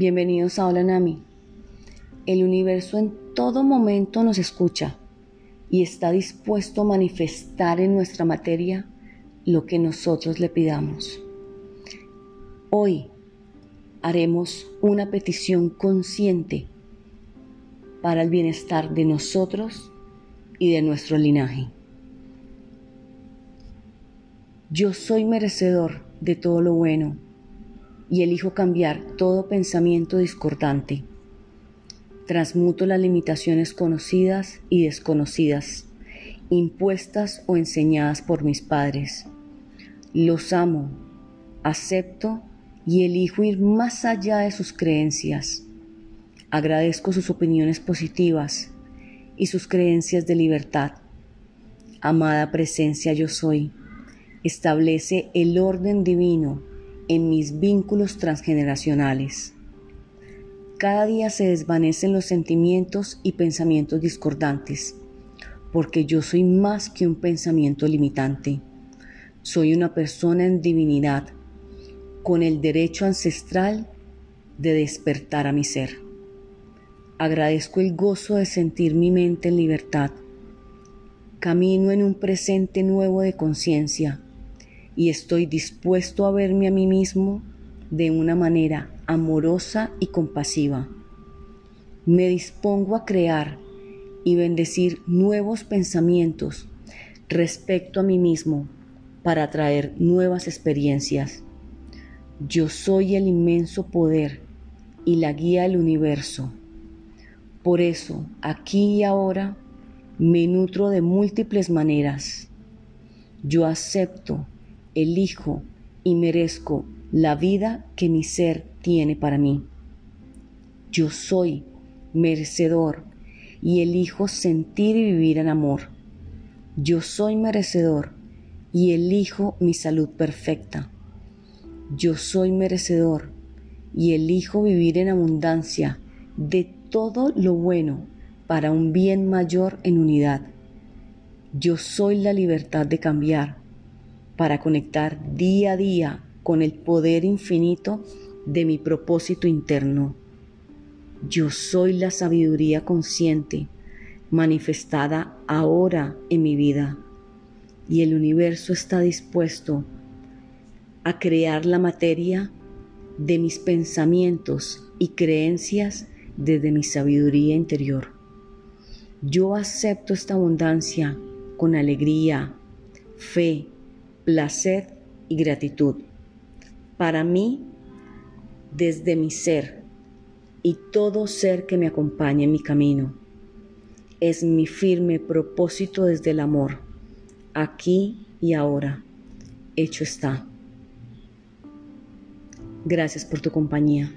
Bienvenidos a Hola Nami. El universo en todo momento nos escucha y está dispuesto a manifestar en nuestra materia lo que nosotros le pidamos. Hoy haremos una petición consciente para el bienestar de nosotros y de nuestro linaje. Yo soy merecedor de todo lo bueno y elijo cambiar todo pensamiento discordante. Transmuto las limitaciones conocidas y desconocidas, impuestas o enseñadas por mis padres. Los amo, acepto y elijo ir más allá de sus creencias. Agradezco sus opiniones positivas y sus creencias de libertad. Amada presencia yo soy, establece el orden divino en mis vínculos transgeneracionales. Cada día se desvanecen los sentimientos y pensamientos discordantes, porque yo soy más que un pensamiento limitante. Soy una persona en divinidad, con el derecho ancestral de despertar a mi ser. Agradezco el gozo de sentir mi mente en libertad. Camino en un presente nuevo de conciencia y estoy dispuesto a verme a mí mismo de una manera amorosa y compasiva. Me dispongo a crear y bendecir nuevos pensamientos respecto a mí mismo para atraer nuevas experiencias. Yo soy el inmenso poder y la guía del universo. Por eso, aquí y ahora, me nutro de múltiples maneras. Yo acepto elijo y merezco la vida que mi ser tiene para mí. Yo soy merecedor y elijo sentir y vivir en amor. Yo soy merecedor y elijo mi salud perfecta. Yo soy merecedor y elijo vivir en abundancia de todo lo bueno para un bien mayor en unidad. Yo soy la libertad de cambiar para conectar día a día con el poder infinito de mi propósito interno. Yo soy la sabiduría consciente manifestada ahora en mi vida y el universo está dispuesto a crear la materia de mis pensamientos y creencias desde mi sabiduría interior. Yo acepto esta abundancia con alegría, fe, placer y gratitud. Para mí, desde mi ser y todo ser que me acompañe en mi camino, es mi firme propósito desde el amor, aquí y ahora. Hecho está. Gracias por tu compañía.